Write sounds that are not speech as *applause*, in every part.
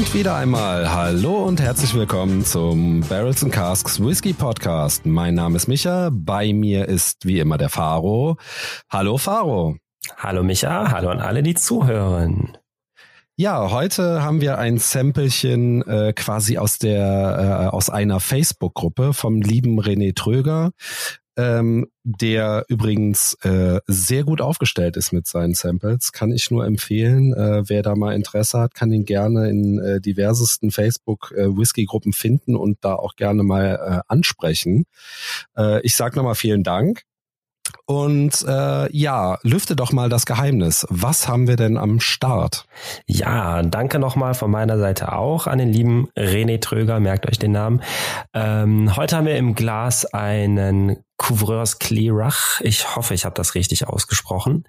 Und wieder einmal hallo und herzlich willkommen zum Barrels and Casks Whisky Podcast. Mein Name ist Micha, bei mir ist wie immer der Faro. Hallo Faro. Hallo Micha, hallo an alle, die zuhören. Ja, heute haben wir ein Samplechen äh, quasi aus der äh, aus einer Facebook-Gruppe vom lieben René Tröger ähm, der übrigens äh, sehr gut aufgestellt ist mit seinen Samples. Kann ich nur empfehlen. Äh, wer da mal Interesse hat, kann ihn gerne in äh, diversesten Facebook-Whisky-Gruppen äh, finden und da auch gerne mal äh, ansprechen. Äh, ich sage nochmal vielen Dank. Und äh, ja, lüfte doch mal das Geheimnis. Was haben wir denn am Start? Ja, danke nochmal von meiner Seite auch an den lieben René Tröger, merkt euch den Namen. Ähm, heute haben wir im Glas einen Couvreurs Clearach. Ich hoffe, ich habe das richtig ausgesprochen.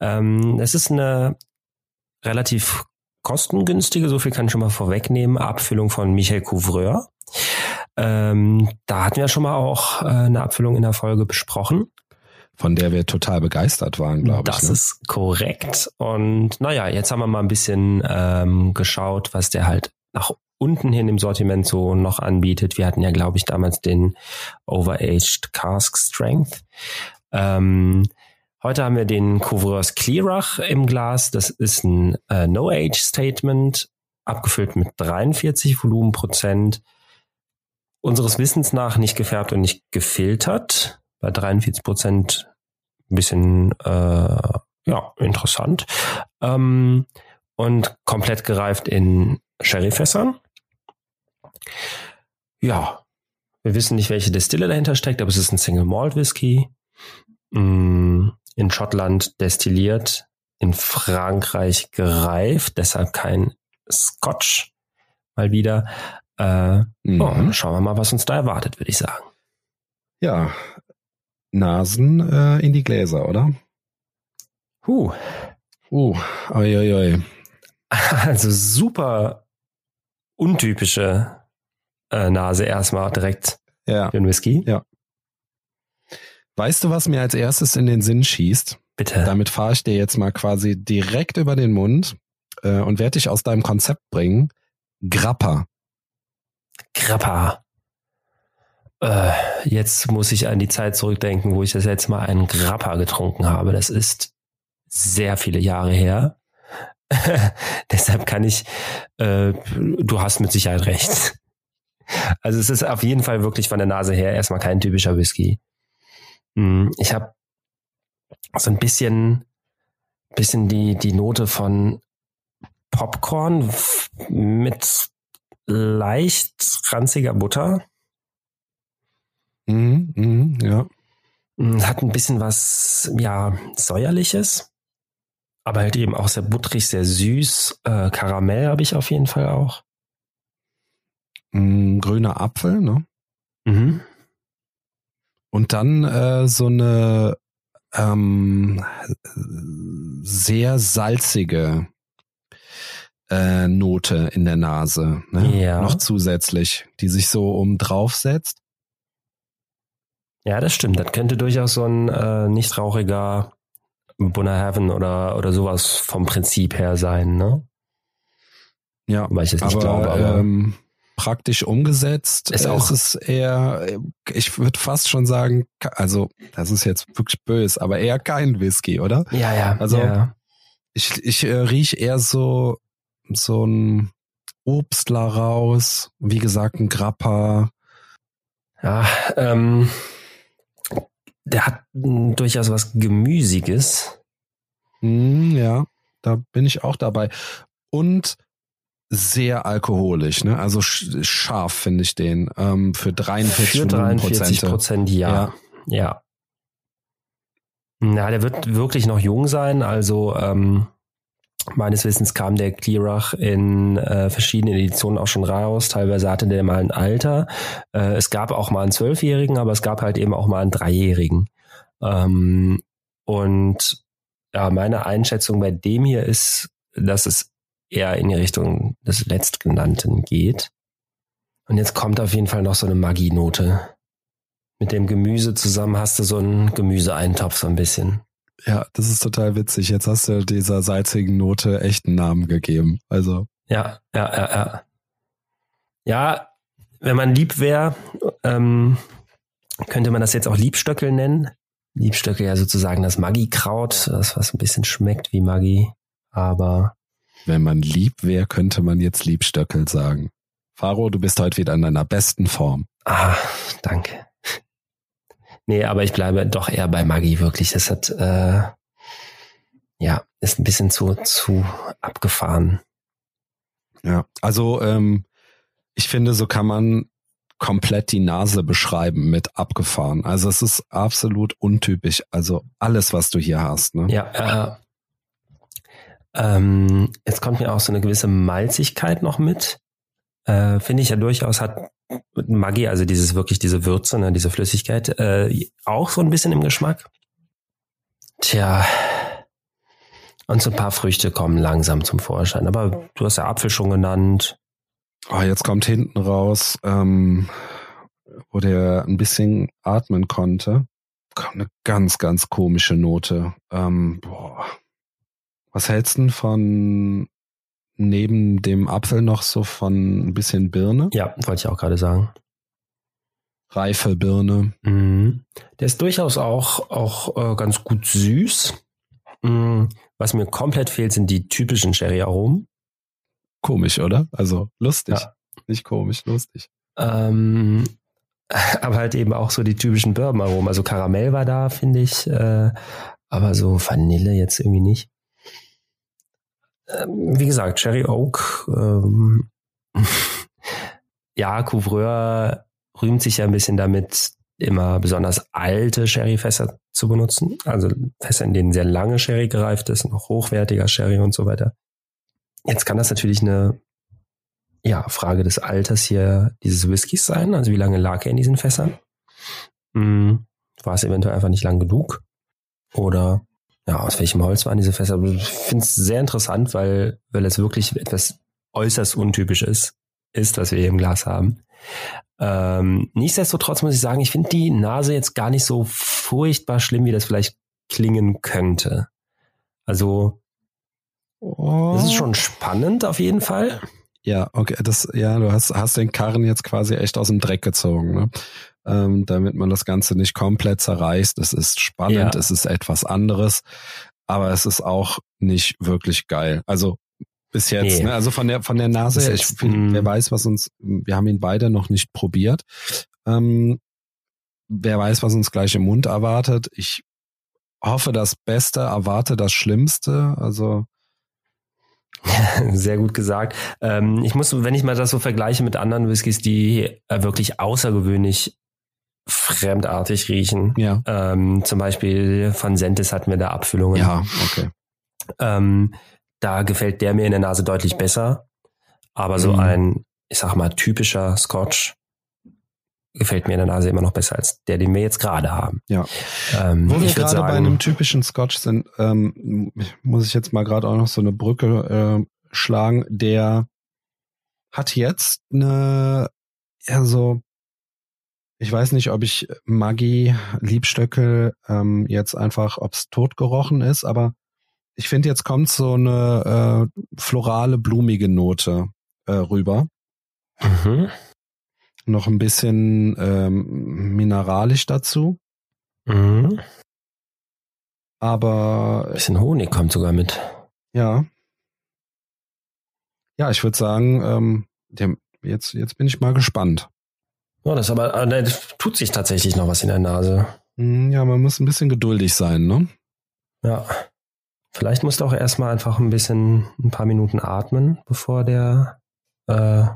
Ähm, es ist eine relativ kostengünstige, so viel kann ich schon mal vorwegnehmen, Abfüllung von Michael Couvreur. Ähm, da hatten wir schon mal auch äh, eine Abfüllung in der Folge besprochen von der wir total begeistert waren, glaube ich. Das ne? ist korrekt. Und naja, jetzt haben wir mal ein bisschen ähm, geschaut, was der halt nach unten hin im Sortiment so noch anbietet. Wir hatten ja, glaube ich, damals den Overaged Cask Strength. Ähm, heute haben wir den Couvreurs Clearach im Glas. Das ist ein äh, No-Age-Statement, abgefüllt mit 43 Volumenprozent. Unseres Wissens nach nicht gefärbt und nicht gefiltert bei 43 Prozent ein bisschen äh, ja interessant ähm, und komplett gereift in Sherryfässern. Ja, wir wissen nicht, welche Destille dahinter steckt, aber es ist ein Single Malt Whisky. Mm, in Schottland destilliert, in Frankreich gereift, deshalb kein Scotch. Mal wieder. Äh, mhm. oh, schauen wir mal, was uns da erwartet, würde ich sagen. Ja, Nasen äh, in die Gläser, oder? Huh. Uh, oi, oi, oi. Also super untypische äh, Nase erstmal direkt ja. für den Whisky. Ja. Weißt du, was mir als erstes in den Sinn schießt? Bitte. Damit fahre ich dir jetzt mal quasi direkt über den Mund äh, und werde dich aus deinem Konzept bringen. Grappa. Grappa. Äh, jetzt muss ich an die Zeit zurückdenken, wo ich das letzte Mal einen Grappa getrunken habe. Das ist sehr viele Jahre her. *laughs* Deshalb kann ich, äh, du hast mit Sicherheit recht. Also es ist auf jeden Fall wirklich von der Nase her erstmal kein typischer Whisky. Hm, ich habe so ein bisschen, bisschen die, die Note von Popcorn mit leicht ranziger Butter. Mhm, mhm, ja. Mm, hat ein bisschen was, ja, säuerliches, aber halt eben auch sehr butterig, sehr süß. Äh, Karamell habe ich auf jeden Fall auch. Mhm, grüner Apfel, ne? Mhm. Und dann äh, so eine ähm, sehr salzige äh, Note in der Nase, ne? Ja. Noch zusätzlich, die sich so um drauf setzt. Ja, das stimmt. Das könnte durchaus so ein äh, nicht rauchiger Bunner Heaven oder, oder sowas vom Prinzip her sein, ne? Ja, Weil ich es nicht aber, glaube, aber ähm, praktisch umgesetzt Ist auch- ist es eher, ich würde fast schon sagen, also das ist jetzt wirklich böse, aber eher kein Whisky, oder? ja, ja. also- ja. Ich, ich äh, riech eher so so ein Obstler raus, wie gesagt ein Grappa. Ja, ähm, der hat durchaus was Gemüsiges. Hm, ja, da bin ich auch dabei. Und sehr alkoholisch, ne? Also sch scharf finde ich den ähm, für 43 Für 43 Prozent. Prozent, ja. ja. Na, der wird wirklich noch jung sein. Also ähm, meines Wissens kam der Clearach in äh, verschiedenen Editionen auch schon raus. Teilweise hatte der mal ein Alter. Äh, es gab auch mal einen Zwölfjährigen, aber es gab halt eben auch mal einen Dreijährigen. Ähm, und ja, meine Einschätzung bei dem hier ist, dass es eher in die Richtung des letztgenannten geht. Und jetzt kommt auf jeden Fall noch so eine Magienote. Mit dem Gemüse zusammen hast du so einen Gemüseeintopf so ein bisschen. Ja, das ist total witzig. Jetzt hast du dieser salzigen Note echten Namen gegeben. Also. Ja, ja, ja, ja. Ja, wenn man lieb wäre, ähm, könnte man das jetzt auch Liebstöckel nennen. Liebstöckel ja sozusagen das Maggi-Kraut, das was ein bisschen schmeckt wie Maggi, aber. Wenn man lieb wäre, könnte man jetzt Liebstöckel sagen. Faro, du bist heute wieder in deiner besten Form. Ah, danke. Nee, aber ich bleibe doch eher bei Maggi, wirklich. Das hat, äh, ja, ist ein bisschen zu, zu abgefahren. Ja, also ähm, ich finde, so kann man komplett die Nase beschreiben mit abgefahren. Also es ist absolut untypisch. Also alles, was du hier hast. Ne? Ja, äh, ähm, jetzt kommt mir auch so eine gewisse Malzigkeit noch mit. Äh, finde ich ja durchaus hat Maggi, also dieses wirklich diese Würze, ne, diese Flüssigkeit, äh, auch so ein bisschen im Geschmack. Tja. Und so ein paar Früchte kommen langsam zum Vorschein. Aber du hast ja Apfel schon genannt. Oh, jetzt kommt hinten raus, ähm, wo der ein bisschen atmen konnte, kommt eine ganz, ganz komische Note. Ähm, boah. Was hältst du von neben dem Apfel noch so von ein bisschen Birne? Ja, wollte ich auch gerade sagen. Reife Birne. Mhm. Der ist durchaus auch, auch äh, ganz gut süß. Mhm. Was mir komplett fehlt, sind die typischen Sherry-Aromen. Komisch, oder? Also lustig. Ja. Nicht komisch, lustig. Ähm, *laughs* aber halt eben auch so die typischen Bourbon-Aromen. Also Karamell war da, finde ich. Äh, aber so Vanille jetzt irgendwie nicht. Ähm, wie gesagt, Cherry Oak. Ähm, *laughs* ja, Couvreur rühmt sich ja ein bisschen damit, immer besonders alte Sherryfässer zu benutzen. Also Fässer, in denen sehr lange Sherry gereift ist, noch hochwertiger Sherry und so weiter. Jetzt kann das natürlich eine ja, Frage des Alters hier dieses Whiskys sein. Also wie lange lag er in diesen Fässern? Hm, war es eventuell einfach nicht lang genug? Oder ja, aus welchem Holz waren diese Fässer? Ich finde es sehr interessant, weil, weil es wirklich etwas äußerst untypisch ist, ist, was wir hier im Glas haben. Ähm, nichtsdestotrotz muss ich sagen, ich finde die Nase jetzt gar nicht so furchtbar schlimm, wie das vielleicht klingen könnte. Also, das ist schon spannend auf jeden Fall. Ja, okay, das, ja, du hast, hast den Karren jetzt quasi echt aus dem Dreck gezogen, ne? Ähm, damit man das Ganze nicht komplett zerreißt. Es ist spannend, ja. es ist etwas anderes, aber es ist auch nicht wirklich geil. Also bis jetzt, nee. ne? Also von der von der Nase her, ich, find, wer weiß, was uns, wir haben ihn beide noch nicht probiert. Ähm, wer weiß, was uns gleich im Mund erwartet. Ich hoffe das Beste, erwarte das Schlimmste. Also *laughs* Sehr gut gesagt. Ähm, ich muss, wenn ich mal das so vergleiche mit anderen Whiskys, die äh, wirklich außergewöhnlich fremdartig riechen. Ja. Ähm, zum Beispiel von Sentis hatten wir da Abfüllungen. Ja, okay. Ähm, da gefällt der mir in der Nase deutlich besser. Aber so mhm. ein, ich sag mal, typischer Scotch gefällt mir in der Nase immer noch besser als der, den wir jetzt gerade haben. Ja. Ähm, Wo wir gerade sagen, bei einem typischen Scotch sind, ähm, muss ich jetzt mal gerade auch noch so eine Brücke äh, schlagen. Der hat jetzt eine, ja so, ich weiß nicht, ob ich Maggi Liebstöckel ähm, jetzt einfach, ob es tot gerochen ist, aber ich finde, jetzt kommt so eine äh, florale, blumige Note äh, rüber. Mhm noch ein bisschen ähm, mineralisch dazu. Mhm. Aber. Ein bisschen Honig kommt sogar mit. Ja. Ja, ich würde sagen, ähm, jetzt, jetzt bin ich mal gespannt. Oh, das aber, äh, da tut sich tatsächlich noch was in der Nase. Hm, ja, man muss ein bisschen geduldig sein, ne? Ja. Vielleicht musst du auch erstmal einfach ein bisschen, ein paar Minuten atmen, bevor der äh,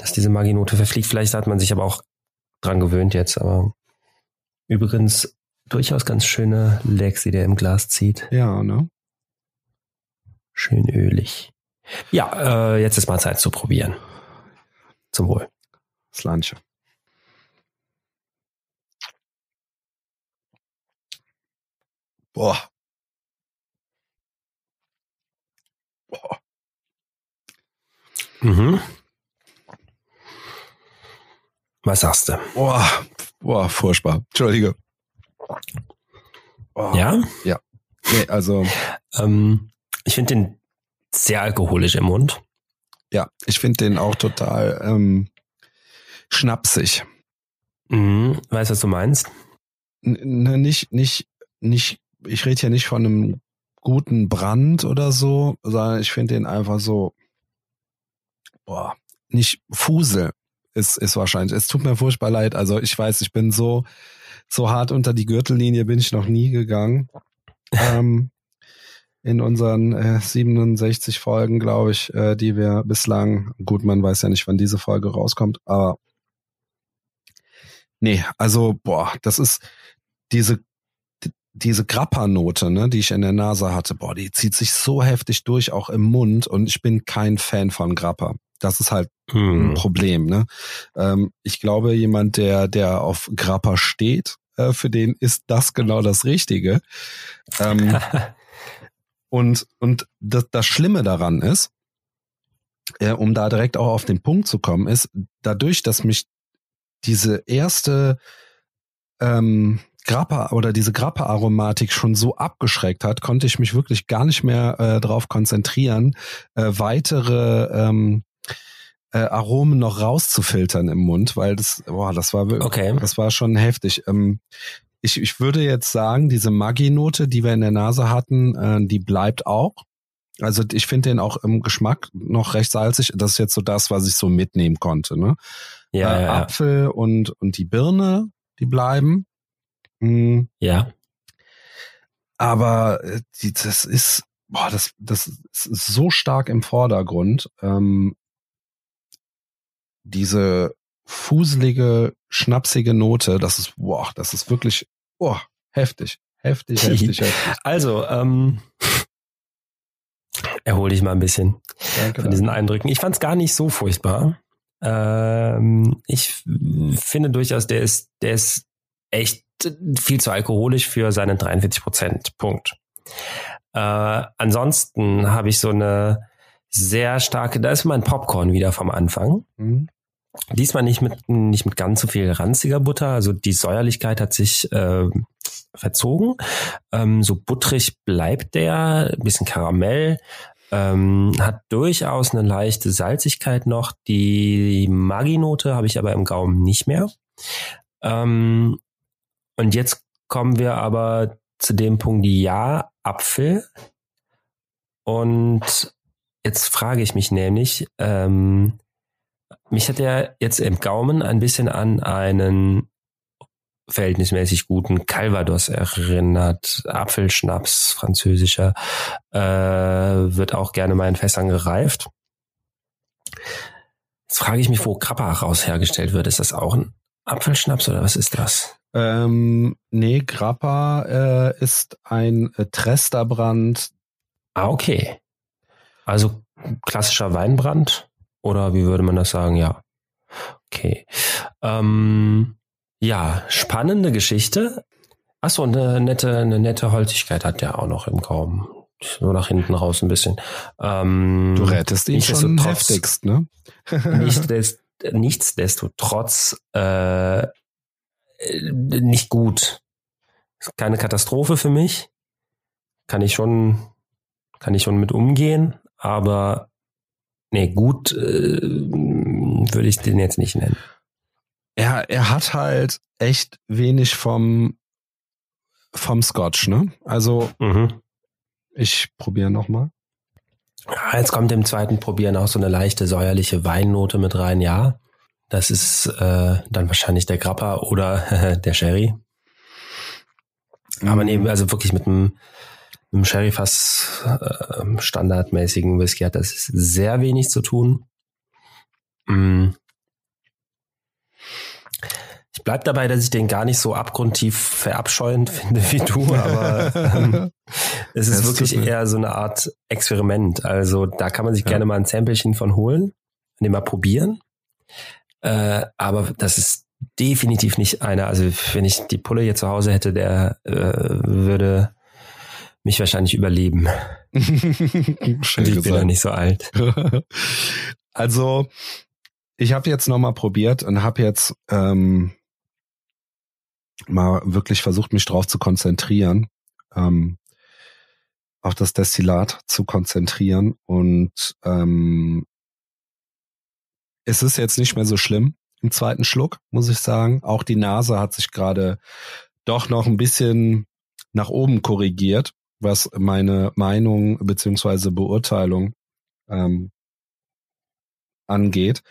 dass diese Maginote verfliegt. Vielleicht hat man sich aber auch dran gewöhnt jetzt, aber übrigens durchaus ganz schöne die der im Glas zieht. Ja, ne? Schön ölig. Ja, äh, jetzt ist mal Zeit zu probieren. Zum Wohl. Slanche. Boah. Mhm. Was sagst du? Boah, boah, furchtbar. Entschuldige. Oh. Ja? Ja. Nee, also. Ähm, ich finde den sehr alkoholisch im Mund. Ja, ich finde den auch total ähm, schnapsig. Mhm. Weißt du, was du meinst? N nicht, nicht, nicht, ich rede ja nicht von einem guten Brand oder so, sondern ich finde den einfach so, boah, nicht Fusel ist, ist wahrscheinlich. Es tut mir furchtbar leid. Also ich weiß, ich bin so, so hart unter die Gürtellinie bin ich noch nie gegangen. *laughs* ähm, in unseren äh, 67 Folgen, glaube ich, äh, die wir bislang, gut, man weiß ja nicht, wann diese Folge rauskommt, aber nee, also, boah, das ist diese, diese Grappa-Note, ne, die ich in der Nase hatte, boah, die zieht sich so heftig durch, auch im Mund und ich bin kein Fan von Grappa. Das ist halt hm. ein Problem, ne? Ähm, ich glaube, jemand, der, der auf Grappa steht, äh, für den ist das genau das Richtige. Ähm, *laughs* Und, und das, das Schlimme daran ist, äh, um da direkt auch auf den Punkt zu kommen, ist, dadurch, dass mich diese erste ähm, Grappa oder diese Grappa-Aromatik schon so abgeschreckt hat, konnte ich mich wirklich gar nicht mehr äh, darauf konzentrieren, äh, weitere ähm, äh, Aromen noch rauszufiltern im Mund, weil das, boah, das war wirklich, okay. das war schon heftig. Ähm, ich, ich würde jetzt sagen, diese Maggi-Note, die wir in der Nase hatten, äh, die bleibt auch. Also ich finde den auch im Geschmack noch recht salzig. Das ist jetzt so das, was ich so mitnehmen konnte. Ne? Ja, äh, ja, Apfel und, und die Birne, die bleiben. Mhm. Ja. Aber äh, die, das ist, boah, das, das ist so stark im Vordergrund. Ähm, diese fuselige, schnapsige Note, das ist, boah, das ist wirklich, boah, heftig, heftig, *laughs* heftig, heftig. Also, ähm, erhol dich mal ein bisschen Danke von diesen dann. Eindrücken. Ich fand es gar nicht so furchtbar. Ähm, ich finde durchaus, der ist, der ist echt viel zu alkoholisch für seinen 43 Prozent. Punkt. Äh, ansonsten habe ich so eine sehr starke, da ist mein Popcorn wieder vom Anfang. Mhm. Diesmal nicht mit, nicht mit ganz so viel ranziger Butter. Also die Säuerlichkeit hat sich äh, verzogen. Ähm, so butterig bleibt der, ein bisschen Karamell. Ähm, hat durchaus eine leichte Salzigkeit noch. Die Maginote habe ich aber im Gaumen nicht mehr. Ähm, und jetzt kommen wir aber zu dem Punkt, ja, Apfel. Und jetzt frage ich mich nämlich, ähm, mich hat er jetzt im Gaumen ein bisschen an einen verhältnismäßig guten Calvados erinnert. Apfelschnaps, französischer, äh, wird auch gerne mal in Fässern gereift. Jetzt frage ich mich, wo Grappa raus hergestellt wird. Ist das auch ein Apfelschnaps oder was ist das? Ähm, nee, Grappa äh, ist ein äh, Tresterbrand. Ah, okay. Also klassischer Weinbrand. Oder wie würde man das sagen? Ja. Okay. Ähm, ja, spannende Geschichte. Achso, eine nette, eine nette Holzigkeit hat der auch noch im Gaumen. Nur nach hinten raus ein bisschen. Ähm, du rettest ihn schon heftigst, ne? *laughs* nichtsdest, nichtsdestotrotz äh, nicht gut. Keine Katastrophe für mich. Kann ich schon, kann ich schon mit umgehen, aber Nee, gut äh, würde ich den jetzt nicht nennen. Er, er hat halt echt wenig vom, vom Scotch, ne? Also, mhm. ich probiere nochmal. Ja, jetzt kommt im zweiten Probieren auch so eine leichte säuerliche Weinnnote mit rein, ja. Das ist äh, dann wahrscheinlich der Grappa oder *laughs* der Sherry. Aber nee, mhm. also wirklich mit einem im Sherryfass äh, standardmäßigen Whisky hat das sehr wenig zu tun. Mm. Ich bleib dabei, dass ich den gar nicht so abgrundtief verabscheuend *laughs* finde wie du, aber ähm, *laughs* es ist wirklich eher so eine Art Experiment. Also da kann man sich ja. gerne mal ein Samplechen von holen, den mal probieren. Äh, aber das ist definitiv nicht einer. Also wenn ich die Pulle hier zu Hause hätte, der äh, würde mich wahrscheinlich überleben. *laughs* Schön ich bin ja nicht so alt. *laughs* also, ich habe jetzt nochmal probiert und habe jetzt ähm, mal wirklich versucht, mich drauf zu konzentrieren, ähm, auf das Destillat zu konzentrieren. Und ähm, es ist jetzt nicht mehr so schlimm im zweiten Schluck, muss ich sagen. Auch die Nase hat sich gerade doch noch ein bisschen nach oben korrigiert, was meine Meinung beziehungsweise Beurteilung ähm, angeht.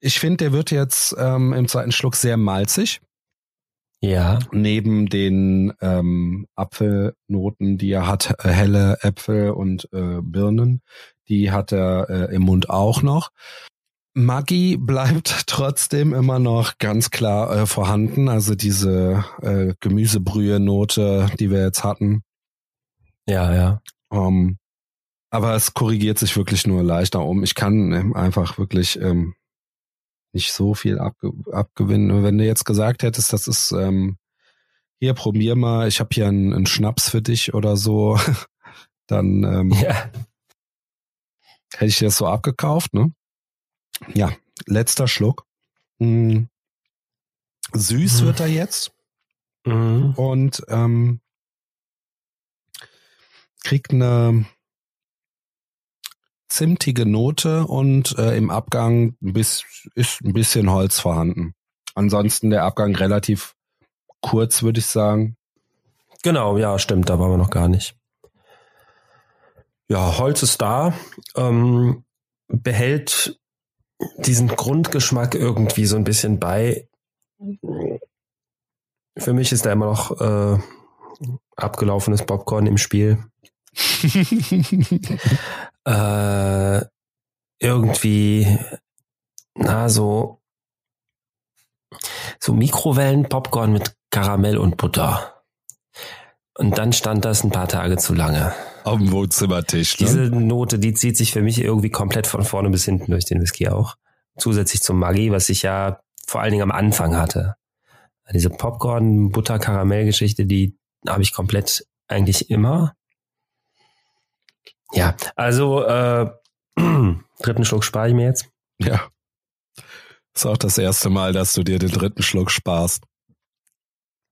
Ich finde, der wird jetzt ähm, im zweiten Schluck sehr malzig. Ja. Neben den ähm, Apfelnoten, die er hat, äh, helle Äpfel und äh, Birnen, die hat er äh, im Mund auch noch. Maggi bleibt *laughs* trotzdem immer noch ganz klar äh, vorhanden. Also diese äh, Gemüsebrühe-Note, die wir jetzt hatten. Ja, ja. Um, aber es korrigiert sich wirklich nur leicht nach oben. Ich kann ähm, einfach wirklich ähm, nicht so viel abge abgewinnen. Wenn du jetzt gesagt hättest, das ist ähm, hier probier mal, ich habe hier einen, einen, Schnaps für dich oder so, *laughs* dann ähm, ja. hätte ich dir das so abgekauft, ne? Ja, letzter Schluck. Hm. Süß mhm. wird er jetzt. Mhm. Und ähm, kriegt eine zimtige Note und äh, im Abgang bis, ist ein bisschen Holz vorhanden. Ansonsten der Abgang relativ kurz, würde ich sagen. Genau, ja, stimmt, da waren wir noch gar nicht. Ja, Holz ist da, ähm, behält diesen Grundgeschmack irgendwie so ein bisschen bei. Für mich ist da immer noch äh, abgelaufenes Popcorn im Spiel. *laughs* äh, irgendwie, na, so, so Mikrowellen-Popcorn mit Karamell und Butter. Und dann stand das ein paar Tage zu lange. Auf dem Wohnzimmertisch. Ne? Diese Note, die zieht sich für mich irgendwie komplett von vorne bis hinten durch den Whisky auch. Zusätzlich zum Maggi, was ich ja vor allen Dingen am Anfang hatte. Diese Popcorn-Butter-Karamell-Geschichte, die habe ich komplett eigentlich immer. Ja, also äh, *clears throat* dritten Schluck spare ich mir jetzt. Ja. Ist auch das erste Mal, dass du dir den dritten Schluck sparst.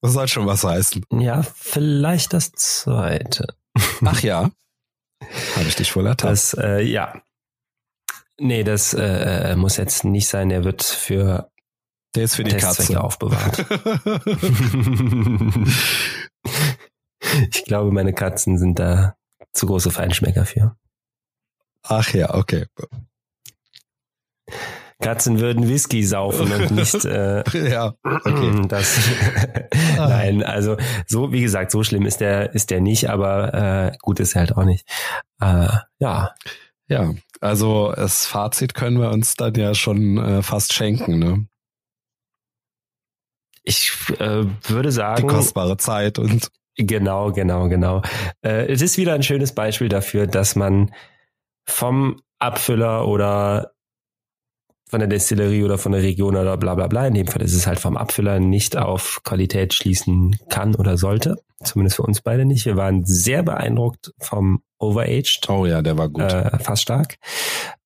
Das soll schon was heißen. Ja, vielleicht das zweite. *laughs* Ach ja. Habe ich dich wohl ertappt. Das, äh, ja. Nee, das äh, muss jetzt nicht sein. Der wird für der ist für die Katze aufbewahrt. *laughs* *laughs* ich glaube, meine Katzen sind da zu große Feinschmecker für. Ach ja, okay. Katzen würden Whisky saufen und nicht *laughs* äh, ja, okay. *clears throat* das Nein, also so wie gesagt, so schlimm ist der ist der nicht, aber äh, gut ist er halt auch nicht. Äh, ja. Ja, also das Fazit können wir uns dann ja schon äh, fast schenken, ne? Ich äh, würde sagen. Die kostbare Zeit und Genau, genau, genau. Äh, es ist wieder ein schönes Beispiel dafür, dass man vom Abfüller oder von der Destillerie oder von der Region oder bla bla bla, in dem Fall ist es halt vom Abfüller nicht auf Qualität schließen kann oder sollte. Zumindest für uns beide nicht. Wir waren sehr beeindruckt vom Overaged. Oh ja, der war gut. Äh, fast stark.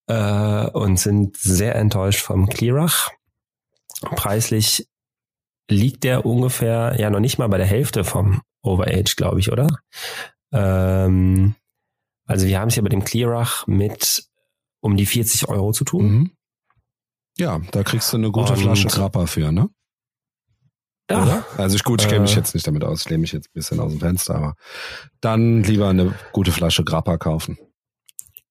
Äh, und sind sehr enttäuscht vom Clearach. Preislich liegt der ungefähr, ja noch nicht mal bei der Hälfte vom Overage, glaube ich, oder? Ähm, also wir haben es hier bei dem Clearach mit um die 40 Euro zu tun. Mhm. Ja, da kriegst du eine gute Und, Flasche Grappa für, ne? Ja. Oder? Also ich gut, ich kenne mich äh, jetzt nicht damit aus, ich lehne mich jetzt ein bisschen aus dem Fenster, aber dann lieber eine gute Flasche Grappa kaufen.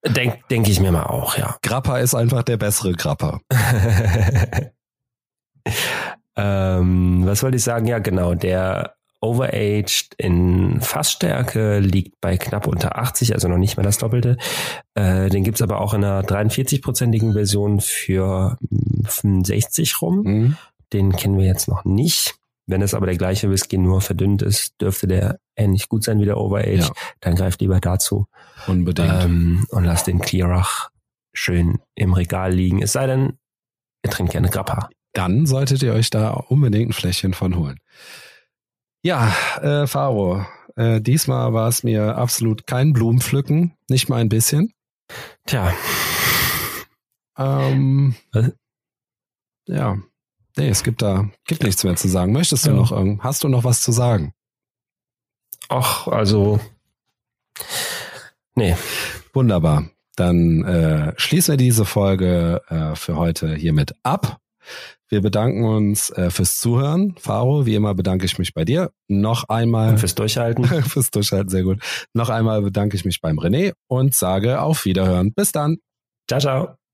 Denke denk ich mir mal auch, ja. Grappa ist einfach der bessere Grappa. *laughs* ähm, was wollte ich sagen? Ja, genau. Der Overaged in Fassstärke liegt bei knapp unter 80, also noch nicht mal das Doppelte. Äh, den gibt's aber auch in einer 43-prozentigen Version für 65 rum. Mhm. Den kennen wir jetzt noch nicht. Wenn es aber der gleiche Whisky nur verdünnt ist, dürfte der ähnlich gut sein wie der Overage. Ja. Dann greift lieber dazu. Unbedingt. Ähm, und lasst den Clearach schön im Regal liegen. Es sei denn, ihr trinkt gerne Grappa. Dann solltet ihr euch da unbedingt ein Fläschchen von holen. Ja, äh, Faro, Äh, diesmal war es mir absolut kein Blumenpflücken, nicht mal ein bisschen. Tja. Ähm, Was? ja. Nee, es gibt da, gibt nichts mehr zu sagen. Möchtest du Ja. noch irgend, hast du noch was zu sagen? Ach, also. Nee. Wunderbar. Dann äh, schließen wir diese Folge äh, für heute hiermit ab. Wir bedanken uns äh, fürs Zuhören. Faro, wie immer bedanke ich mich bei dir. Noch einmal Und fürs Durchhalten. *laughs* fürs Durchhalten, sehr gut. Noch einmal bedanke ich mich beim René und sage auf Wiederhören. Bis dann. ciao, ciao.